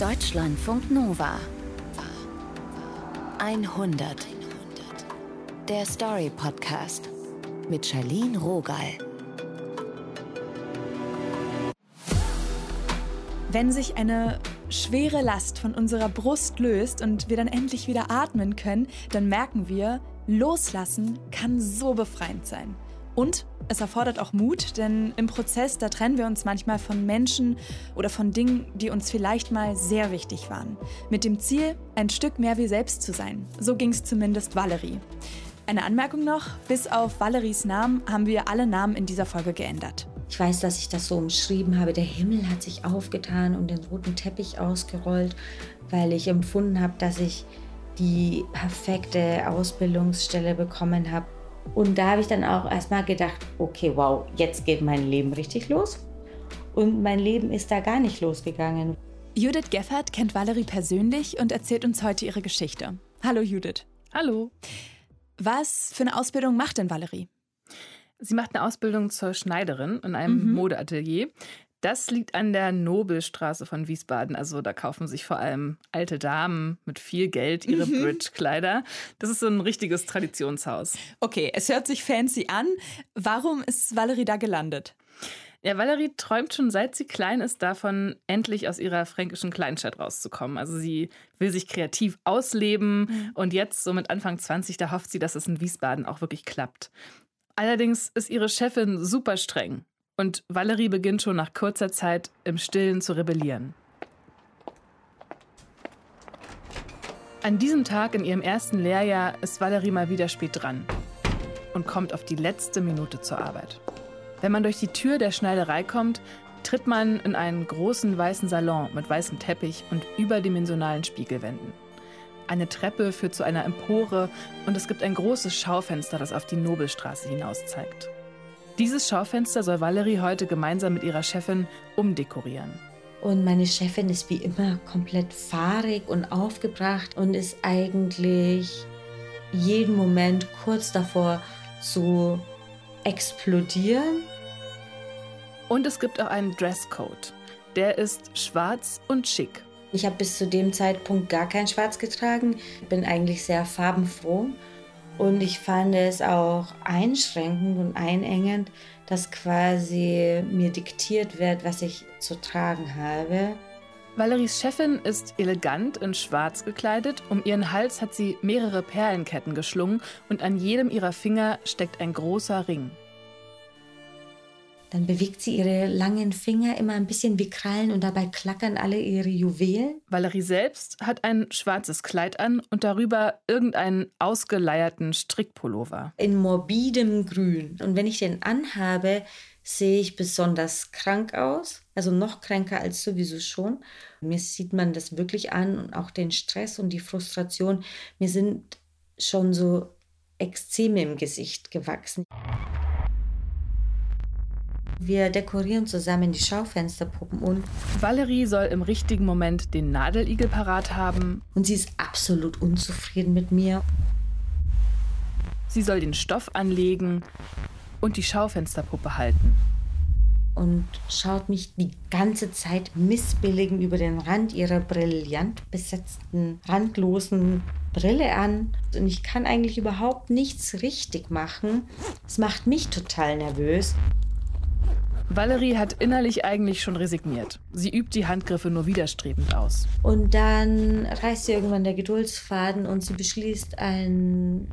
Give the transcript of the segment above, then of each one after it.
Deutschlandfunk Nova 100 Der Story Podcast mit Charlene Rogal. Wenn sich eine schwere Last von unserer Brust löst und wir dann endlich wieder atmen können, dann merken wir, loslassen kann so befreiend sein. Und es erfordert auch Mut, denn im Prozess, da trennen wir uns manchmal von Menschen oder von Dingen, die uns vielleicht mal sehr wichtig waren. Mit dem Ziel, ein Stück mehr wir selbst zu sein. So ging es zumindest Valerie. Eine Anmerkung noch, bis auf Valeries Namen haben wir alle Namen in dieser Folge geändert. Ich weiß, dass ich das so umschrieben habe. Der Himmel hat sich aufgetan und den roten Teppich ausgerollt, weil ich empfunden habe, dass ich die perfekte Ausbildungsstelle bekommen habe und da habe ich dann auch erstmal gedacht, okay, wow, jetzt geht mein Leben richtig los. Und mein Leben ist da gar nicht losgegangen. Judith Geffert kennt Valerie persönlich und erzählt uns heute ihre Geschichte. Hallo Judith. Hallo. Was für eine Ausbildung macht denn Valerie? Sie macht eine Ausbildung zur Schneiderin in einem mhm. Modeatelier. Das liegt an der Nobelstraße von Wiesbaden. Also da kaufen sich vor allem alte Damen mit viel Geld ihre mhm. Bridge-Kleider. Das ist so ein richtiges Traditionshaus. Okay, es hört sich fancy an. Warum ist Valerie da gelandet? Ja, Valerie träumt schon seit sie klein ist davon, endlich aus ihrer fränkischen Kleinstadt rauszukommen. Also sie will sich kreativ ausleben mhm. und jetzt, so mit Anfang 20, da hofft sie, dass es in Wiesbaden auch wirklich klappt. Allerdings ist ihre Chefin super streng und Valerie beginnt schon nach kurzer Zeit im Stillen zu rebellieren. An diesem Tag in ihrem ersten Lehrjahr ist Valerie mal wieder spät dran und kommt auf die letzte Minute zur Arbeit. Wenn man durch die Tür der Schneiderei kommt, tritt man in einen großen weißen Salon mit weißem Teppich und überdimensionalen Spiegelwänden. Eine Treppe führt zu einer Empore und es gibt ein großes Schaufenster, das auf die Nobelstraße hinaus zeigt. Dieses Schaufenster soll Valerie heute gemeinsam mit ihrer Chefin umdekorieren. Und meine Chefin ist wie immer komplett fahrig und aufgebracht und ist eigentlich jeden Moment kurz davor zu explodieren. Und es gibt auch einen Dresscode. Der ist schwarz und schick. Ich habe bis zu dem Zeitpunkt gar kein Schwarz getragen. Ich bin eigentlich sehr farbenfroh und ich fand es auch einschränkend und einengend, dass quasi mir diktiert wird, was ich zu tragen habe. Valeries Chefin ist elegant in Schwarz gekleidet. Um ihren Hals hat sie mehrere Perlenketten geschlungen und an jedem ihrer Finger steckt ein großer Ring. Dann bewegt sie ihre langen Finger immer ein bisschen wie Krallen und dabei klackern alle ihre Juwelen. Valerie selbst hat ein schwarzes Kleid an und darüber irgendeinen ausgeleierten Strickpullover. In morbidem Grün. Und wenn ich den anhabe, sehe ich besonders krank aus, also noch kränker als sowieso schon. Mir sieht man das wirklich an und auch den Stress und die Frustration. Mir sind schon so Exzeme im Gesicht gewachsen. Wir dekorieren zusammen die Schaufensterpuppen und Valerie soll im richtigen Moment den Nadeligel parat haben. Und sie ist absolut unzufrieden mit mir. Sie soll den Stoff anlegen und die Schaufensterpuppe halten. Und schaut mich die ganze Zeit missbilligend über den Rand ihrer brillant besetzten, randlosen Brille an. Und ich kann eigentlich überhaupt nichts richtig machen. Es macht mich total nervös. Valerie hat innerlich eigentlich schon resigniert. Sie übt die Handgriffe nur widerstrebend aus. Und dann reißt sie irgendwann der Geduldsfaden und sie beschließt, ein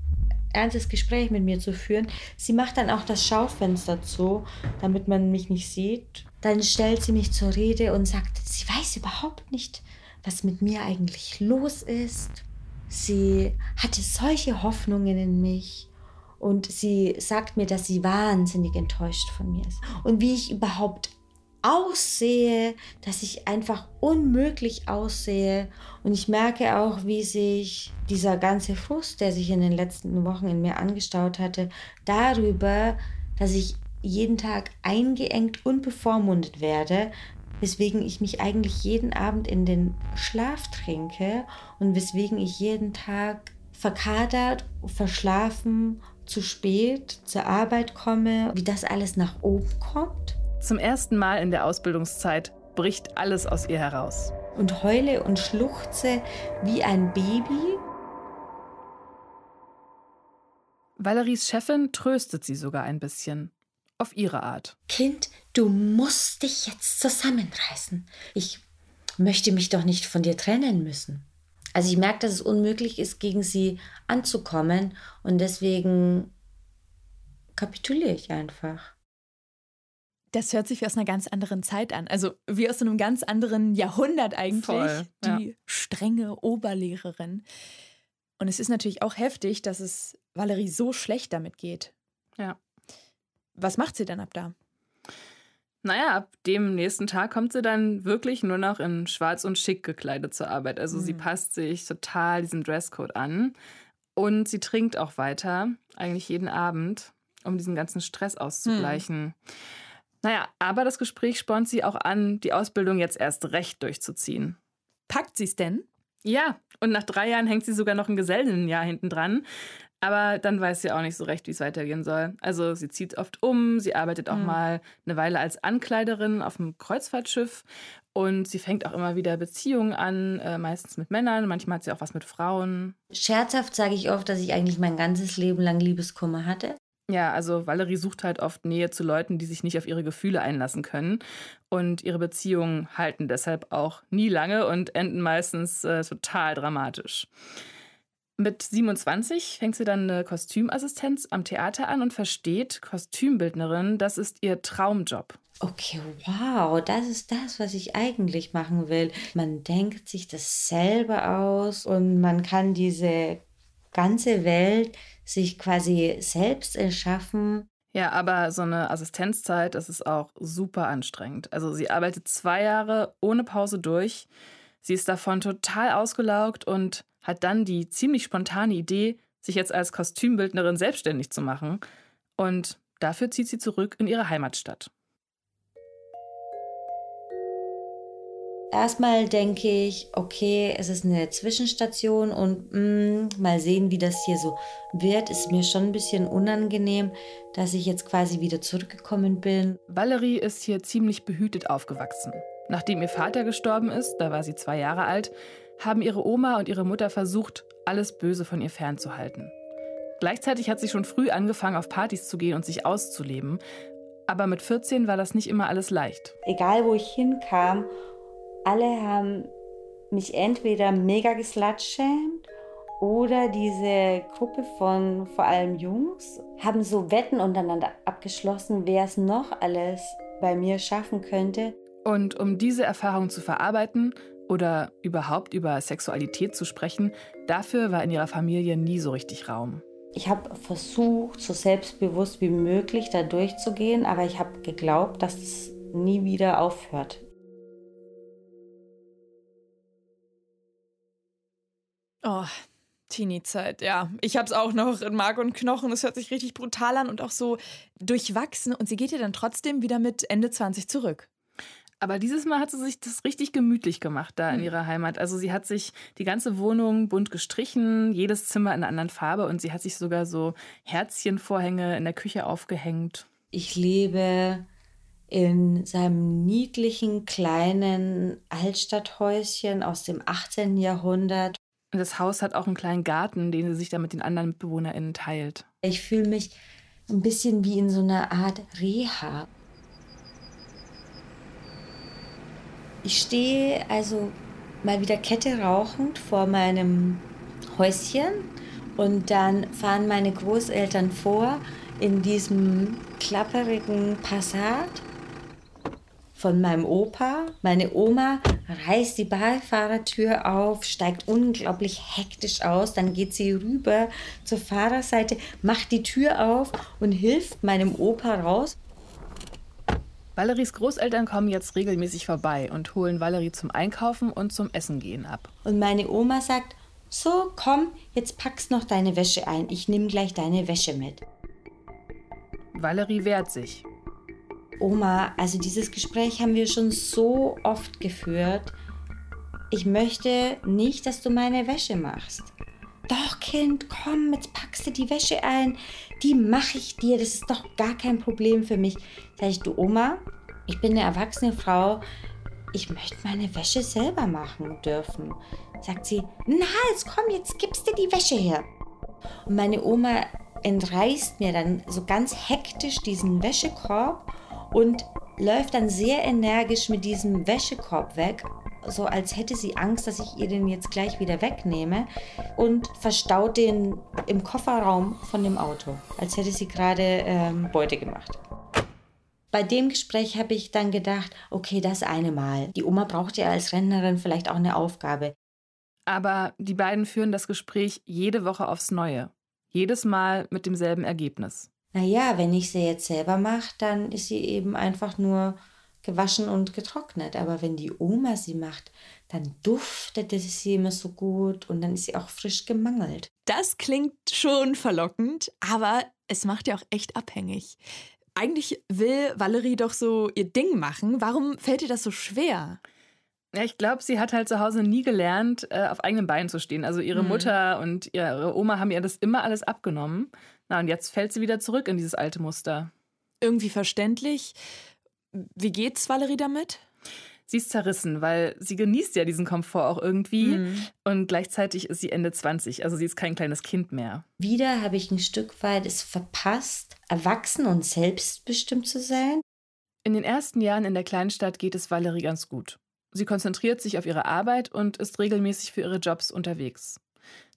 ernstes Gespräch mit mir zu führen. Sie macht dann auch das Schaufenster zu, damit man mich nicht sieht. Dann stellt sie mich zur Rede und sagt, sie weiß überhaupt nicht, was mit mir eigentlich los ist. Sie hatte solche Hoffnungen in mich und sie sagt mir, dass sie wahnsinnig enttäuscht von mir ist. Und wie ich überhaupt aussehe, dass ich einfach unmöglich aussehe. Und ich merke auch, wie sich dieser ganze Frust, der sich in den letzten Wochen in mir angestaut hatte, darüber, dass ich jeden Tag eingeengt und bevormundet werde, weswegen ich mich eigentlich jeden Abend in den Schlaf trinke und weswegen ich jeden Tag verkadert, verschlafen zu spät zur Arbeit komme, wie das alles nach oben kommt. Zum ersten Mal in der Ausbildungszeit bricht alles aus ihr heraus. und heule und schluchze wie ein Baby. Valeries Chefin tröstet sie sogar ein bisschen. Auf ihre Art. Kind, du musst dich jetzt zusammenreißen. Ich möchte mich doch nicht von dir trennen müssen. Also ich merke, dass es unmöglich ist, gegen sie anzukommen und deswegen kapituliere ich einfach. Das hört sich wie aus einer ganz anderen Zeit an. Also wie aus einem ganz anderen Jahrhundert eigentlich. Voll, ja. die strenge Oberlehrerin. Und es ist natürlich auch heftig, dass es Valerie so schlecht damit geht. Ja. Was macht sie denn ab da? Naja, ab dem nächsten Tag kommt sie dann wirklich nur noch in schwarz und schick gekleidet zur Arbeit. Also sie Mhm. passt sich total diesem Dresscode an. Und sie trinkt auch weiter, eigentlich jeden Abend, um diesen ganzen Stress auszugleichen. Naja, aber das Gespräch spornt sie auch an, die Ausbildung jetzt erst recht durchzuziehen. Packt sie es denn? Ja, und nach drei Jahren hängt sie sogar noch ein Gesellenjahr hinten dran. Aber dann weiß sie auch nicht so recht, wie es weitergehen soll. Also sie zieht oft um, sie arbeitet auch Mhm. mal eine Weile als Ankleiderin auf einem Kreuzfahrtschiff und sie fängt auch immer wieder Beziehungen an, äh, meistens mit Männern, manchmal hat sie auch was mit Frauen. Scherzhaft sage ich oft, dass ich eigentlich mein ganzes Leben lang Liebeskummer hatte. Ja, also Valerie sucht halt oft Nähe zu Leuten, die sich nicht auf ihre Gefühle einlassen können. Und ihre Beziehungen halten deshalb auch nie lange und enden meistens äh, total dramatisch. Mit 27 fängt sie dann eine Kostümassistenz am Theater an und versteht, Kostümbildnerin, das ist ihr Traumjob. Okay, wow, das ist das, was ich eigentlich machen will. Man denkt sich das selber aus und man kann diese ganze Welt sich quasi selbst erschaffen. Ja, aber so eine Assistenzzeit, das ist auch super anstrengend. Also sie arbeitet zwei Jahre ohne Pause durch. Sie ist davon total ausgelaugt und hat dann die ziemlich spontane Idee, sich jetzt als Kostümbildnerin selbstständig zu machen. Und dafür zieht sie zurück in ihre Heimatstadt. Erstmal denke ich, okay, es ist eine Zwischenstation und mm, mal sehen, wie das hier so wird. Ist mir schon ein bisschen unangenehm, dass ich jetzt quasi wieder zurückgekommen bin. Valerie ist hier ziemlich behütet aufgewachsen. Nachdem ihr Vater gestorben ist, da war sie zwei Jahre alt, haben ihre Oma und ihre Mutter versucht, alles Böse von ihr fernzuhalten. Gleichzeitig hat sie schon früh angefangen, auf Partys zu gehen und sich auszuleben. Aber mit 14 war das nicht immer alles leicht. Egal, wo ich hinkam, alle haben mich entweder mega geslutshamed oder diese Gruppe von vor allem Jungs haben so Wetten untereinander abgeschlossen, wer es noch alles bei mir schaffen könnte. Und um diese Erfahrung zu verarbeiten oder überhaupt über Sexualität zu sprechen, dafür war in ihrer Familie nie so richtig Raum. Ich habe versucht, so selbstbewusst wie möglich da durchzugehen, aber ich habe geglaubt, dass es nie wieder aufhört. Oh, Teenie-Zeit, ja. Ich hab's auch noch in Mark und Knochen. Es hört sich richtig brutal an und auch so durchwachsen. Und sie geht ja dann trotzdem wieder mit Ende 20 zurück. Aber dieses Mal hat sie sich das richtig gemütlich gemacht da in Hm. ihrer Heimat. Also sie hat sich die ganze Wohnung bunt gestrichen, jedes Zimmer in einer anderen Farbe und sie hat sich sogar so Herzchenvorhänge in der Küche aufgehängt. Ich lebe in seinem niedlichen kleinen Altstadthäuschen aus dem 18. Jahrhundert. Und das Haus hat auch einen kleinen Garten, den sie sich da mit den anderen MitbewohnerInnen teilt. Ich fühle mich ein bisschen wie in so einer Art Reha. Ich stehe also mal wieder Kette rauchend vor meinem Häuschen und dann fahren meine Großeltern vor in diesem klapperigen Passat von meinem Opa. Meine Oma reißt die Beifahrertür auf, steigt unglaublich hektisch aus, dann geht sie rüber zur Fahrerseite, macht die Tür auf und hilft meinem Opa raus. Valeries Großeltern kommen jetzt regelmäßig vorbei und holen Valerie zum Einkaufen und zum Essen gehen ab. Und meine Oma sagt, so komm, jetzt packst noch deine Wäsche ein, ich nehme gleich deine Wäsche mit. Valerie wehrt sich. Oma, also dieses Gespräch haben wir schon so oft geführt. Ich möchte nicht, dass du meine Wäsche machst. Doch, Kind, komm, jetzt packst du die Wäsche ein. Die mache ich dir. Das ist doch gar kein Problem für mich. Sag ich, du Oma, ich bin eine erwachsene Frau. ich möchte meine Wäsche selber machen dürfen. Sagt sie, Nals, komm, jetzt gibst du die Wäsche her. Und meine Oma entreißt mir dann so ganz hektisch diesen Wäschekorb und läuft dann sehr energisch mit diesem Wäschekorb weg, so als hätte sie Angst, dass ich ihr den jetzt gleich wieder wegnehme und verstaut den im Kofferraum von dem Auto, als hätte sie gerade ähm, Beute gemacht. Bei dem Gespräch habe ich dann gedacht, okay, das eine Mal. Die Oma braucht ja als Rentnerin vielleicht auch eine Aufgabe. Aber die beiden führen das Gespräch jede Woche aufs Neue. Jedes Mal mit demselben Ergebnis. Naja, wenn ich sie jetzt selber mache, dann ist sie eben einfach nur gewaschen und getrocknet. Aber wenn die Oma sie macht, dann duftet sie immer so gut und dann ist sie auch frisch gemangelt. Das klingt schon verlockend, aber es macht ja auch echt abhängig. Eigentlich will Valerie doch so ihr Ding machen. Warum fällt ihr das so schwer? Ja, ich glaube, sie hat halt zu Hause nie gelernt, äh, auf eigenen Beinen zu stehen. Also ihre mhm. Mutter und ihre Oma haben ihr das immer alles abgenommen. Na, und jetzt fällt sie wieder zurück in dieses alte Muster. Irgendwie verständlich. Wie geht's Valerie damit? Sie ist zerrissen, weil sie genießt ja diesen Komfort auch irgendwie. Mhm. Und gleichzeitig ist sie Ende 20, also sie ist kein kleines Kind mehr. Wieder habe ich ein Stück weit es verpasst, erwachsen und selbstbestimmt zu sein. In den ersten Jahren in der Kleinstadt geht es Valerie ganz gut. Sie konzentriert sich auf ihre Arbeit und ist regelmäßig für ihre Jobs unterwegs.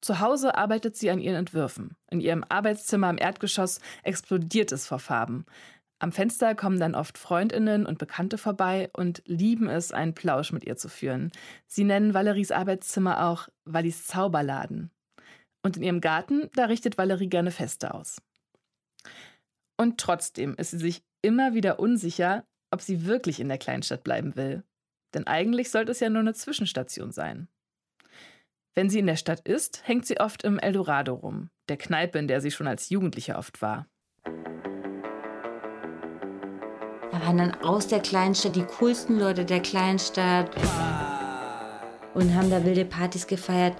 Zu Hause arbeitet sie an ihren Entwürfen. In ihrem Arbeitszimmer im Erdgeschoss explodiert es vor Farben. Am Fenster kommen dann oft Freundinnen und Bekannte vorbei und lieben es, einen Plausch mit ihr zu führen. Sie nennen Valeries Arbeitszimmer auch Wallis Zauberladen. Und in ihrem Garten, da richtet Valerie gerne Feste aus. Und trotzdem ist sie sich immer wieder unsicher, ob sie wirklich in der Kleinstadt bleiben will. Denn eigentlich sollte es ja nur eine Zwischenstation sein. Wenn sie in der Stadt ist, hängt sie oft im Eldorado rum, der Kneipe, in der sie schon als Jugendliche oft war. Da waren dann aus der Kleinstadt die coolsten Leute der Kleinstadt und haben da wilde Partys gefeiert.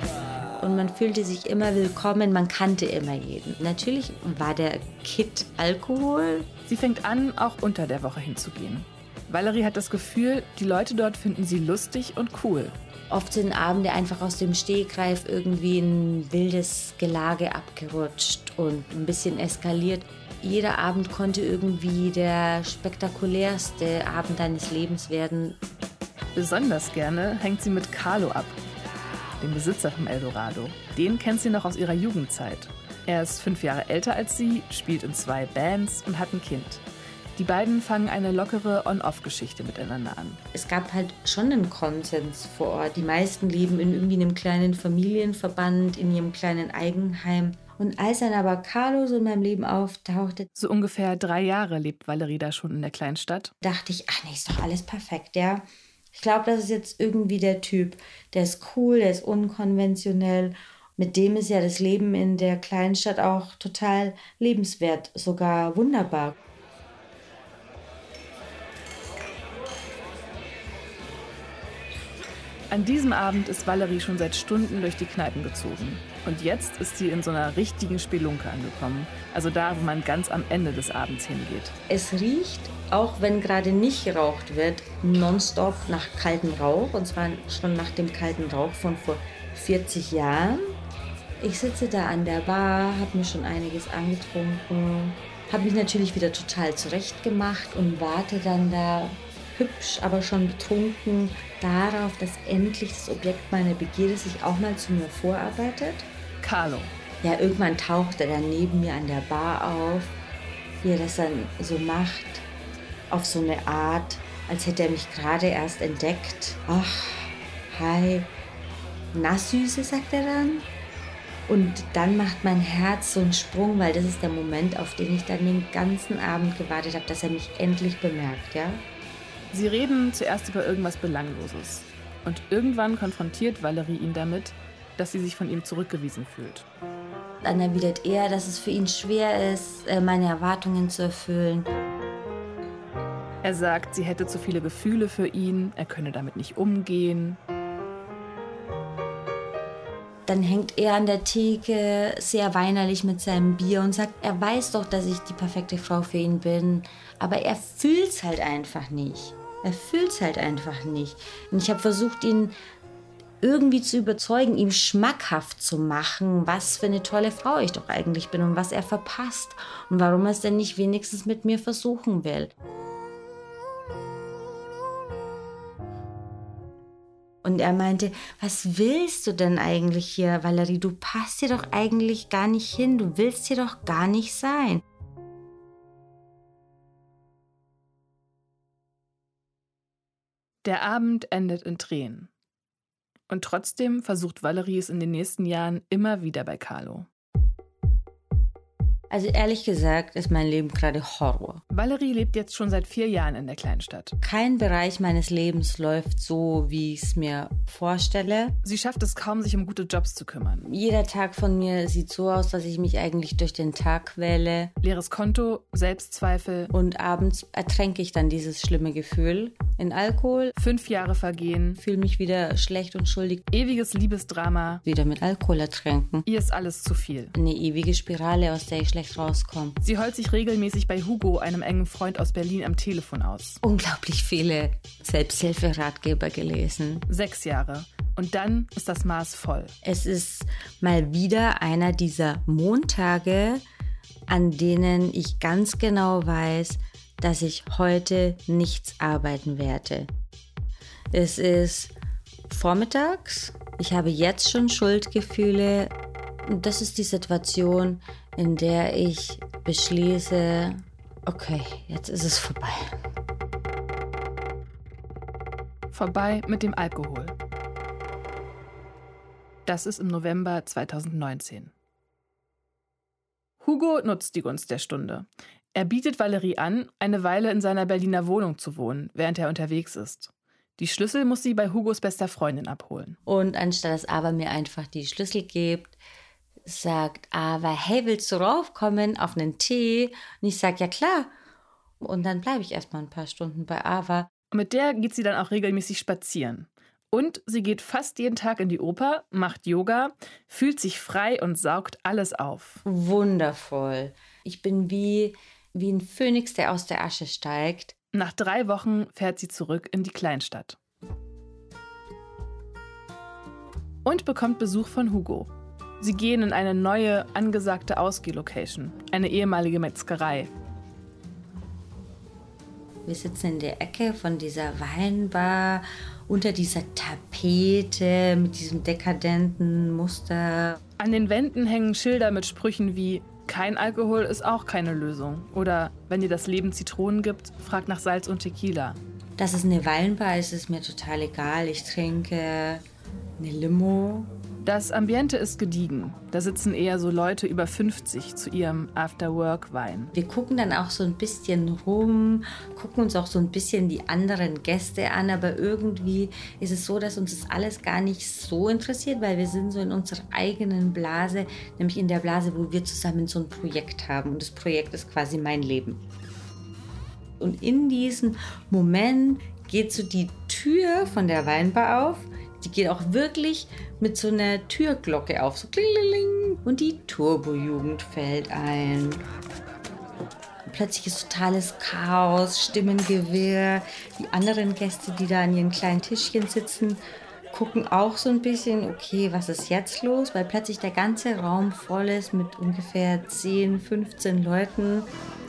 Und man fühlte sich immer willkommen, man kannte immer jeden. Natürlich war der Kit Alkohol. Sie fängt an, auch unter der Woche hinzugehen. Valerie hat das Gefühl, die Leute dort finden sie lustig und cool. Oft sind Abende einfach aus dem Stehgreif irgendwie ein wildes Gelage abgerutscht und ein bisschen eskaliert. Jeder Abend konnte irgendwie der spektakulärste Abend deines Lebens werden. Besonders gerne hängt sie mit Carlo ab, dem Besitzer vom Eldorado. Den kennt sie noch aus ihrer Jugendzeit. Er ist fünf Jahre älter als sie, spielt in zwei Bands und hat ein Kind. Die beiden fangen eine lockere On-Off-Geschichte miteinander an. Es gab halt schon einen Konsens vor Ort. Die meisten leben in irgendwie einem kleinen Familienverband, in ihrem kleinen Eigenheim. Und als dann aber Carlo so in meinem Leben auftauchte, so ungefähr drei Jahre lebt Valerie da schon in der Kleinstadt, dachte ich, ach nee, ist doch alles perfekt, ja. Ich glaube, das ist jetzt irgendwie der Typ. Der ist cool, der ist unkonventionell. Mit dem ist ja das Leben in der Kleinstadt auch total lebenswert, sogar wunderbar. An diesem Abend ist Valerie schon seit Stunden durch die Kneipen gezogen. Und jetzt ist sie in so einer richtigen Spelunke angekommen. Also da, wo man ganz am Ende des Abends hingeht. Es riecht, auch wenn gerade nicht geraucht wird, nonstop nach kaltem Rauch. Und zwar schon nach dem kalten Rauch von vor 40 Jahren. Ich sitze da an der Bar, habe mir schon einiges angetrunken, habe mich natürlich wieder total zurechtgemacht und warte dann da hübsch, aber schon betrunken darauf, dass endlich das Objekt meiner Begierde sich auch mal zu mir vorarbeitet. Carlo. Ja, irgendwann taucht er dann neben mir an der Bar auf, wie er das dann so macht, auf so eine Art, als hätte er mich gerade erst entdeckt. Ach, hi. Na, Süße, sagt er dann. Und dann macht mein Herz so einen Sprung, weil das ist der Moment, auf den ich dann den ganzen Abend gewartet habe, dass er mich endlich bemerkt, ja. Sie reden zuerst über irgendwas Belangloses. Und irgendwann konfrontiert Valerie ihn damit, dass sie sich von ihm zurückgewiesen fühlt. Dann erwidert er, dass es für ihn schwer ist, äh, meine Erwartungen zu erfüllen. Er sagt, sie hätte zu viele Gefühle für ihn, er könne damit nicht umgehen. Dann hängt er an der Theke sehr weinerlich mit seinem Bier und sagt, er weiß doch, dass ich die perfekte Frau für ihn bin, aber er fühlt es halt einfach nicht. Er fühlt es halt einfach nicht. Und ich habe versucht, ihn irgendwie zu überzeugen, ihm schmackhaft zu machen, was für eine tolle Frau ich doch eigentlich bin und was er verpasst und warum er es denn nicht wenigstens mit mir versuchen will. Und er meinte, was willst du denn eigentlich hier, Valerie? Du passt hier doch eigentlich gar nicht hin. Du willst hier doch gar nicht sein. Der Abend endet in Tränen. Und trotzdem versucht Valerie es in den nächsten Jahren immer wieder bei Carlo. Also ehrlich gesagt ist mein Leben gerade Horror. Valerie lebt jetzt schon seit vier Jahren in der Kleinstadt. Kein Bereich meines Lebens läuft so, wie ich es mir vorstelle. Sie schafft es kaum, sich um gute Jobs zu kümmern. Jeder Tag von mir sieht so aus, dass ich mich eigentlich durch den Tag quäle. Leeres Konto, Selbstzweifel. Und abends ertränke ich dann dieses schlimme Gefühl in Alkohol. Fünf Jahre vergehen. Fühle mich wieder schlecht und schuldig. Ewiges Liebesdrama. Wieder mit Alkohol ertränken. Ihr ist alles zu viel. Eine ewige Spirale, aus der ich schlecht rauskomme. Sie heult sich regelmäßig bei Hugo, einem engen Freund aus Berlin, am Telefon aus. Unglaublich viele Selbsthilferatgeber gelesen. Sechs Jahre. Und dann ist das Maß voll. Es ist mal wieder einer dieser Montage, an denen ich ganz genau weiß, dass ich heute nichts arbeiten werde. Es ist vormittags. Ich habe jetzt schon Schuldgefühle. Und das ist die Situation, in der ich beschließe, okay, jetzt ist es vorbei. Vorbei mit dem Alkohol. Das ist im November 2019. Hugo nutzt die Gunst der Stunde. Er bietet Valerie an, eine Weile in seiner Berliner Wohnung zu wohnen, während er unterwegs ist. Die Schlüssel muss sie bei Hugos bester Freundin abholen. Und anstatt dass Ava mir einfach die Schlüssel gibt, sagt Ava, hey, willst du raufkommen auf einen Tee? Und ich sage, ja klar. Und dann bleibe ich erstmal ein paar Stunden bei Ava. Mit der geht sie dann auch regelmäßig spazieren. Und sie geht fast jeden Tag in die Oper, macht Yoga, fühlt sich frei und saugt alles auf. Wundervoll. Ich bin wie, wie ein Phönix, der aus der Asche steigt. Nach drei Wochen fährt sie zurück in die Kleinstadt. Und bekommt Besuch von Hugo. Sie gehen in eine neue, angesagte Ausgeh-Location, eine ehemalige Metzgerei. Wir sitzen in der Ecke von dieser Weinbar unter dieser Tapete mit diesem dekadenten Muster. An den Wänden hängen Schilder mit Sprüchen wie kein Alkohol ist auch keine Lösung. Oder wenn dir das Leben Zitronen gibt, frag nach Salz und Tequila. Dass es eine Weinbar ist, ist mir total egal. Ich trinke eine Limo. Das Ambiente ist gediegen. Da sitzen eher so Leute über 50 zu ihrem After-Work-Wein. Wir gucken dann auch so ein bisschen rum, gucken uns auch so ein bisschen die anderen Gäste an, aber irgendwie ist es so, dass uns das alles gar nicht so interessiert, weil wir sind so in unserer eigenen Blase, nämlich in der Blase, wo wir zusammen so ein Projekt haben. Und das Projekt ist quasi mein Leben. Und in diesem Moment geht so die Tür von der Weinbar auf die geht auch wirklich mit so einer Türglocke auf, so klingeling, und die Turbo-Jugend fällt ein. Plötzlich ist totales Chaos, Stimmengewirr. Die anderen Gäste, die da an ihren kleinen Tischchen sitzen, gucken auch so ein bisschen, okay, was ist jetzt los? Weil plötzlich der ganze Raum voll ist mit ungefähr 10, 15 Leuten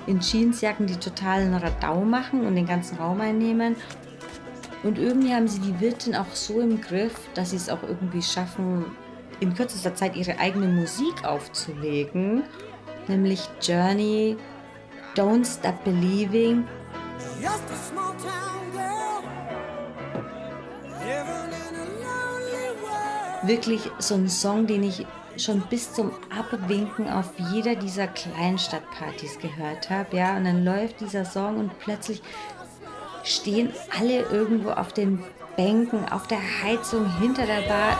in Jeansjacken, die totalen Radau machen und den ganzen Raum einnehmen. Und irgendwie haben sie die Wirtin auch so im Griff, dass sie es auch irgendwie schaffen, in kürzester Zeit ihre eigene Musik aufzulegen. Nämlich Journey, Don't Stop Believing. Wirklich so ein Song, den ich schon bis zum Abwinken auf jeder dieser Kleinstadtpartys gehört habe. Ja, und dann läuft dieser Song und plötzlich stehen alle irgendwo auf den Bänken, auf der Heizung hinter der Bar.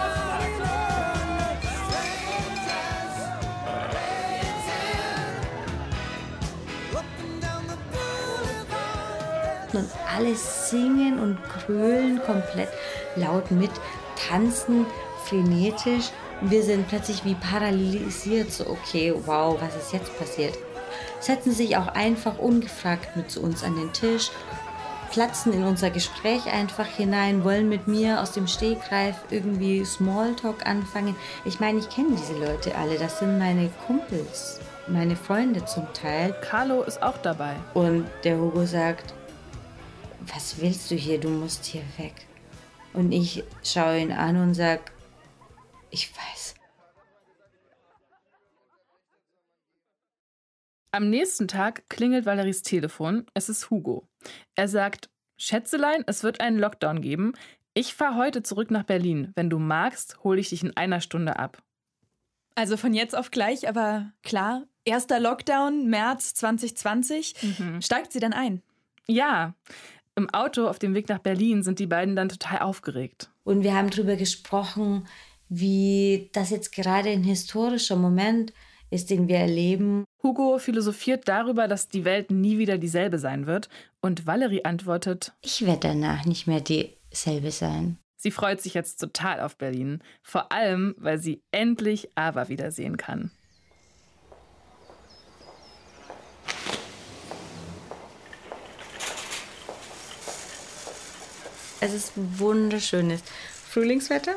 Und alle singen und grölen komplett laut mit, tanzen frenetisch. Wir sind plötzlich wie paralysiert, so okay, wow, was ist jetzt passiert? Setzen sich auch einfach ungefragt mit zu uns an den Tisch platzen in unser Gespräch einfach hinein, wollen mit mir aus dem Stegreif irgendwie Smalltalk anfangen. Ich meine, ich kenne diese Leute alle, das sind meine Kumpels, meine Freunde zum Teil. Carlo ist auch dabei. Und der Hugo sagt, was willst du hier, du musst hier weg. Und ich schaue ihn an und sage, ich weiß. Am nächsten Tag klingelt Valeries Telefon. Es ist Hugo. Er sagt: Schätzelein, es wird einen Lockdown geben. Ich fahre heute zurück nach Berlin. Wenn du magst, hole ich dich in einer Stunde ab. Also von jetzt auf gleich, aber klar, erster Lockdown, März 2020. Mhm. Steigt sie dann ein? Ja. Im Auto auf dem Weg nach Berlin sind die beiden dann total aufgeregt. Und wir haben darüber gesprochen, wie das jetzt gerade ein historischer Moment ist, den wir erleben. Hugo philosophiert darüber, dass die Welt nie wieder dieselbe sein wird. Und Valerie antwortet: Ich werde danach nicht mehr dieselbe sein. Sie freut sich jetzt total auf Berlin. Vor allem, weil sie endlich Ava wiedersehen kann. Es ist wunderschönes Frühlingswetter.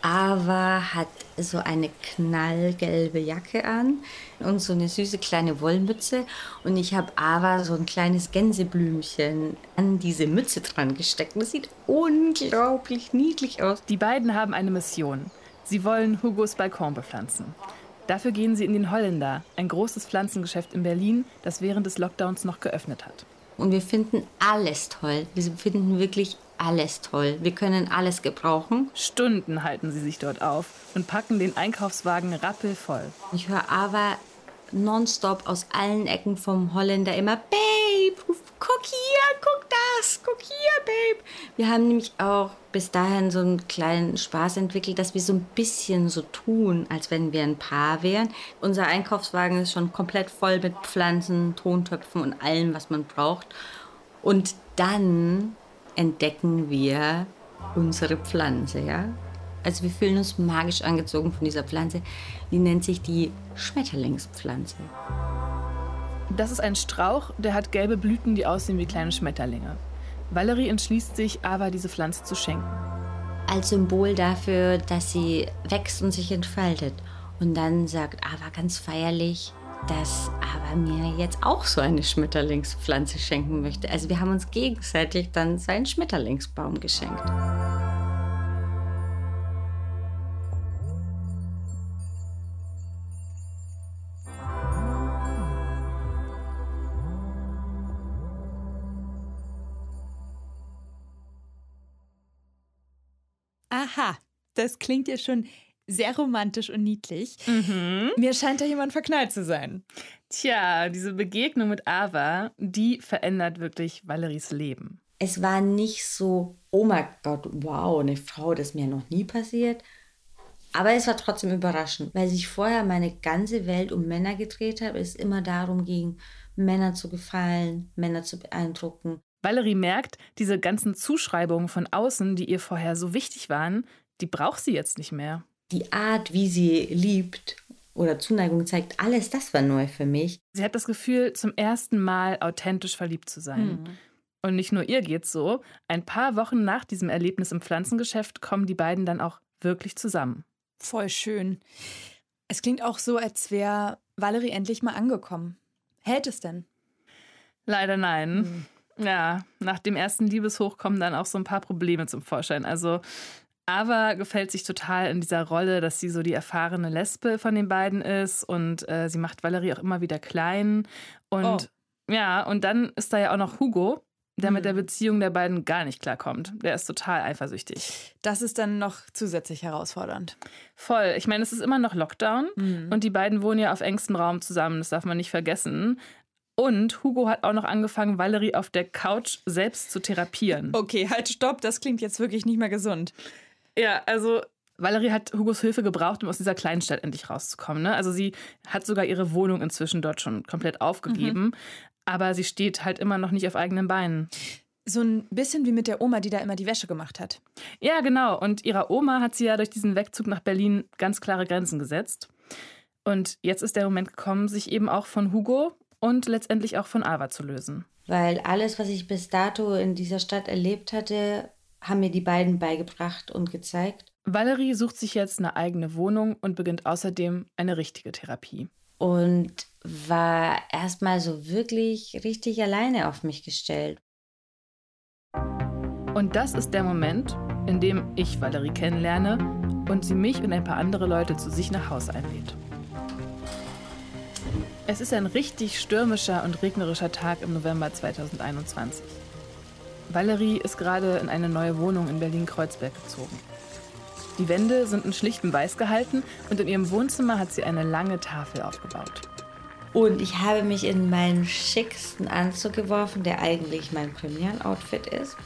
Ava hat so eine knallgelbe Jacke an und so eine süße kleine Wollmütze. Und ich habe Ava so ein kleines Gänseblümchen an diese Mütze dran gesteckt. das sieht unglaublich niedlich aus. Die beiden haben eine Mission. Sie wollen Hugos Balkon bepflanzen. Dafür gehen sie in den Holländer, ein großes Pflanzengeschäft in Berlin, das während des Lockdowns noch geöffnet hat. Und wir finden alles toll. Wir finden wirklich alles toll. Wir können alles gebrauchen. Stunden halten sie sich dort auf und packen den Einkaufswagen rappelvoll. Ich höre aber nonstop aus allen Ecken vom Holländer immer Babe, guck hier, guck das, guck hier, Babe. Wir haben nämlich auch bis dahin so einen kleinen Spaß entwickelt, dass wir so ein bisschen so tun, als wenn wir ein Paar wären. Unser Einkaufswagen ist schon komplett voll mit Pflanzen, Tontöpfen und allem, was man braucht. Und dann entdecken wir unsere Pflanze, ja? Also wir fühlen uns magisch angezogen von dieser Pflanze. Die nennt sich die Schmetterlingspflanze. Das ist ein Strauch, der hat gelbe Blüten, die aussehen wie kleine Schmetterlinge. Valerie entschließt sich, Ava diese Pflanze zu schenken. Als Symbol dafür, dass sie wächst und sich entfaltet. Und dann sagt Ava ganz feierlich, dass Ava mir jetzt auch so eine Schmetterlingspflanze schenken möchte. Also wir haben uns gegenseitig dann seinen Schmetterlingsbaum geschenkt. Aha, das klingt ja schon sehr romantisch und niedlich. Mhm. Mir scheint da jemand verknallt zu sein. Tja, diese Begegnung mit Ava, die verändert wirklich Valeries Leben. Es war nicht so, oh mein Gott, wow, eine Frau, das ist mir noch nie passiert. Aber es war trotzdem überraschend, weil sich vorher meine ganze Welt um Männer gedreht hat. Es immer darum ging, Männer zu gefallen, Männer zu beeindrucken. Valerie merkt, diese ganzen Zuschreibungen von außen, die ihr vorher so wichtig waren, die braucht sie jetzt nicht mehr die Art, wie sie liebt oder Zuneigung zeigt, alles das war neu für mich. Sie hat das Gefühl, zum ersten Mal authentisch verliebt zu sein. Mhm. Und nicht nur ihr geht's so. Ein paar Wochen nach diesem Erlebnis im Pflanzengeschäft kommen die beiden dann auch wirklich zusammen. Voll schön. Es klingt auch so, als wäre Valerie endlich mal angekommen. Hält es denn? Leider nein. Mhm. Ja, nach dem ersten Liebeshoch kommen dann auch so ein paar Probleme zum Vorschein. Also Ava gefällt sich total in dieser Rolle, dass sie so die erfahrene Lesbe von den beiden ist und äh, sie macht Valerie auch immer wieder klein. Und oh. ja, und dann ist da ja auch noch Hugo, der mhm. mit der Beziehung der beiden gar nicht klarkommt. Der ist total eifersüchtig. Das ist dann noch zusätzlich herausfordernd. Voll. Ich meine, es ist immer noch Lockdown mhm. und die beiden wohnen ja auf engstem Raum zusammen, das darf man nicht vergessen. Und Hugo hat auch noch angefangen, Valerie auf der Couch selbst zu therapieren. Okay, halt, stopp, das klingt jetzt wirklich nicht mehr gesund. Ja, also Valerie hat Hugos Hilfe gebraucht, um aus dieser kleinen Stadt endlich rauszukommen. Ne? Also sie hat sogar ihre Wohnung inzwischen dort schon komplett aufgegeben, mhm. aber sie steht halt immer noch nicht auf eigenen Beinen. So ein bisschen wie mit der Oma, die da immer die Wäsche gemacht hat. Ja, genau. Und ihrer Oma hat sie ja durch diesen Wegzug nach Berlin ganz klare Grenzen gesetzt. Und jetzt ist der Moment gekommen, sich eben auch von Hugo und letztendlich auch von Ava zu lösen. Weil alles, was ich bis dato in dieser Stadt erlebt hatte, haben mir die beiden beigebracht und gezeigt. Valerie sucht sich jetzt eine eigene Wohnung und beginnt außerdem eine richtige Therapie. Und war erstmal so wirklich richtig alleine auf mich gestellt. Und das ist der Moment, in dem ich Valerie kennenlerne und sie mich und ein paar andere Leute zu sich nach Hause einlädt. Es ist ein richtig stürmischer und regnerischer Tag im November 2021. Valerie ist gerade in eine neue Wohnung in Berlin-Kreuzberg gezogen. Die Wände sind in schlichtem Weiß gehalten und in ihrem Wohnzimmer hat sie eine lange Tafel aufgebaut. Und ich habe mich in meinen schicksten Anzug geworfen, der eigentlich mein Premieren-Outfit ist.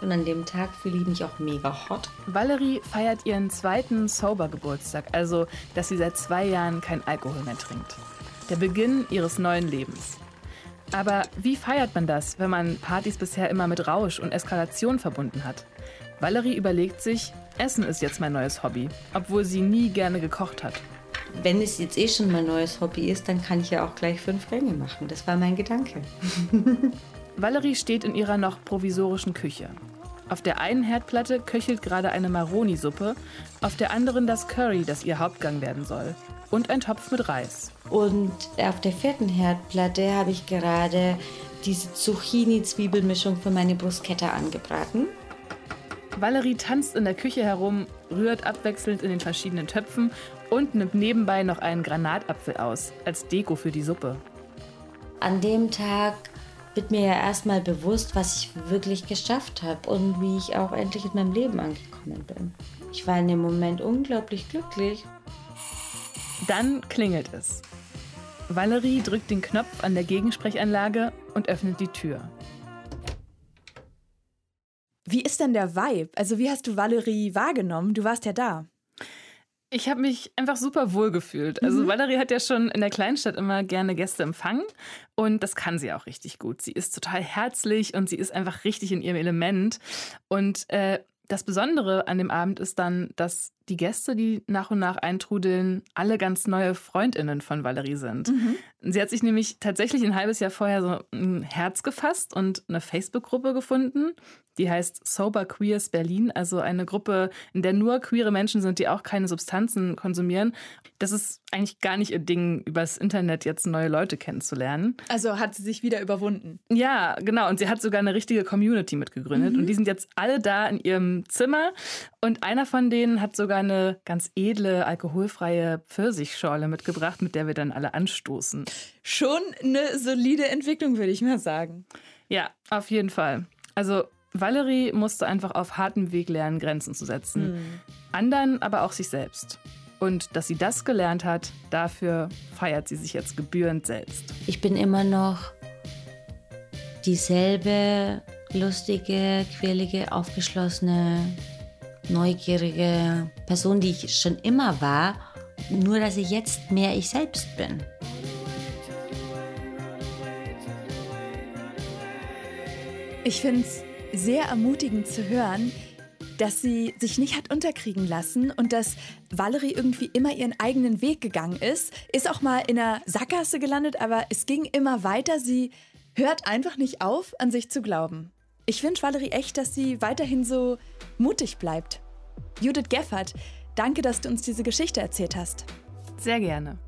Und an dem Tag fühle ich mich auch mega hot. Valerie feiert ihren zweiten Sober-Geburtstag, also dass sie seit zwei Jahren kein Alkohol mehr trinkt. Der Beginn ihres neuen Lebens. Aber wie feiert man das, wenn man Partys bisher immer mit Rausch und Eskalation verbunden hat? Valerie überlegt sich, Essen ist jetzt mein neues Hobby, obwohl sie nie gerne gekocht hat. Wenn es jetzt eh schon mein neues Hobby ist, dann kann ich ja auch gleich fünf Gänge machen. Das war mein Gedanke. Valerie steht in ihrer noch provisorischen Küche. Auf der einen Herdplatte köchelt gerade eine Maroni-Suppe, auf der anderen das Curry, das ihr Hauptgang werden soll. Und ein Topf mit Reis. Und auf der vierten Herdplatte habe ich gerade diese Zucchini-Zwiebelmischung für meine Bruschetta angebraten. Valerie tanzt in der Küche herum, rührt abwechselnd in den verschiedenen Töpfen und nimmt nebenbei noch einen Granatapfel aus, als Deko für die Suppe. An dem Tag wird mir ja erstmal bewusst, was ich wirklich geschafft habe und wie ich auch endlich in meinem Leben angekommen bin. Ich war in dem Moment unglaublich glücklich. Dann klingelt es. Valerie drückt den Knopf an der Gegensprechanlage und öffnet die Tür. Wie ist denn der Vibe? Also wie hast du Valerie wahrgenommen? Du warst ja da. Ich habe mich einfach super wohl gefühlt. Also mhm. Valerie hat ja schon in der Kleinstadt immer gerne Gäste empfangen und das kann sie auch richtig gut. Sie ist total herzlich und sie ist einfach richtig in ihrem Element. Und äh, das Besondere an dem Abend ist dann, dass die Gäste, die nach und nach eintrudeln, alle ganz neue Freundinnen von Valerie sind. Mhm. Sie hat sich nämlich tatsächlich ein halbes Jahr vorher so ein Herz gefasst und eine Facebook-Gruppe gefunden, die heißt Sober Queers Berlin, also eine Gruppe, in der nur queere Menschen sind, die auch keine Substanzen konsumieren. Das ist eigentlich gar nicht ihr Ding, übers Internet jetzt neue Leute kennenzulernen. Also hat sie sich wieder überwunden. Ja, genau. Und sie hat sogar eine richtige Community mitgegründet. Mhm. Und die sind jetzt alle da in ihrem Zimmer. Und einer von denen hat sogar eine ganz edle, alkoholfreie Pfirsichschorle mitgebracht, mit der wir dann alle anstoßen. Schon eine solide Entwicklung, würde ich mal sagen. Ja, auf jeden Fall. Also Valerie musste einfach auf hartem Weg lernen, Grenzen zu setzen. Mhm. Anderen, aber auch sich selbst. Und dass sie das gelernt hat, dafür feiert sie sich jetzt gebührend selbst. Ich bin immer noch dieselbe lustige, quirlige, aufgeschlossene, neugierige Person, die ich schon immer war, nur dass ich jetzt mehr ich selbst bin. Ich finde es sehr ermutigend zu hören, dass sie sich nicht hat unterkriegen lassen und dass Valerie irgendwie immer ihren eigenen Weg gegangen ist. Ist auch mal in einer Sackgasse gelandet, aber es ging immer weiter. Sie hört einfach nicht auf, an sich zu glauben. Ich wünsche Valerie echt, dass sie weiterhin so mutig bleibt. Judith Geffert, danke, dass du uns diese Geschichte erzählt hast. Sehr gerne.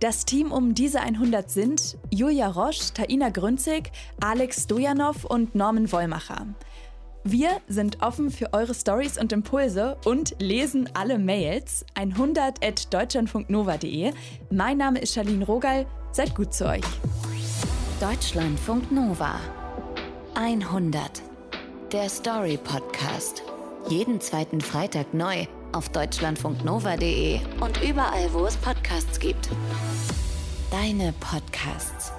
Das Team um diese 100 sind Julia Roche, Taina Grünzig, Alex Stojanov und Norman Wollmacher. Wir sind offen für eure Stories und Impulse und lesen alle Mails 100 at deutschlandfunknova.de. Mein Name ist Charlene Rogal. Seid gut zu euch. Deutschlandfunk Nova 100. Der Story Podcast. Jeden zweiten Freitag neu auf deutschlandfunknova.de und überall, wo es Podcasts gibt. Deine Podcasts.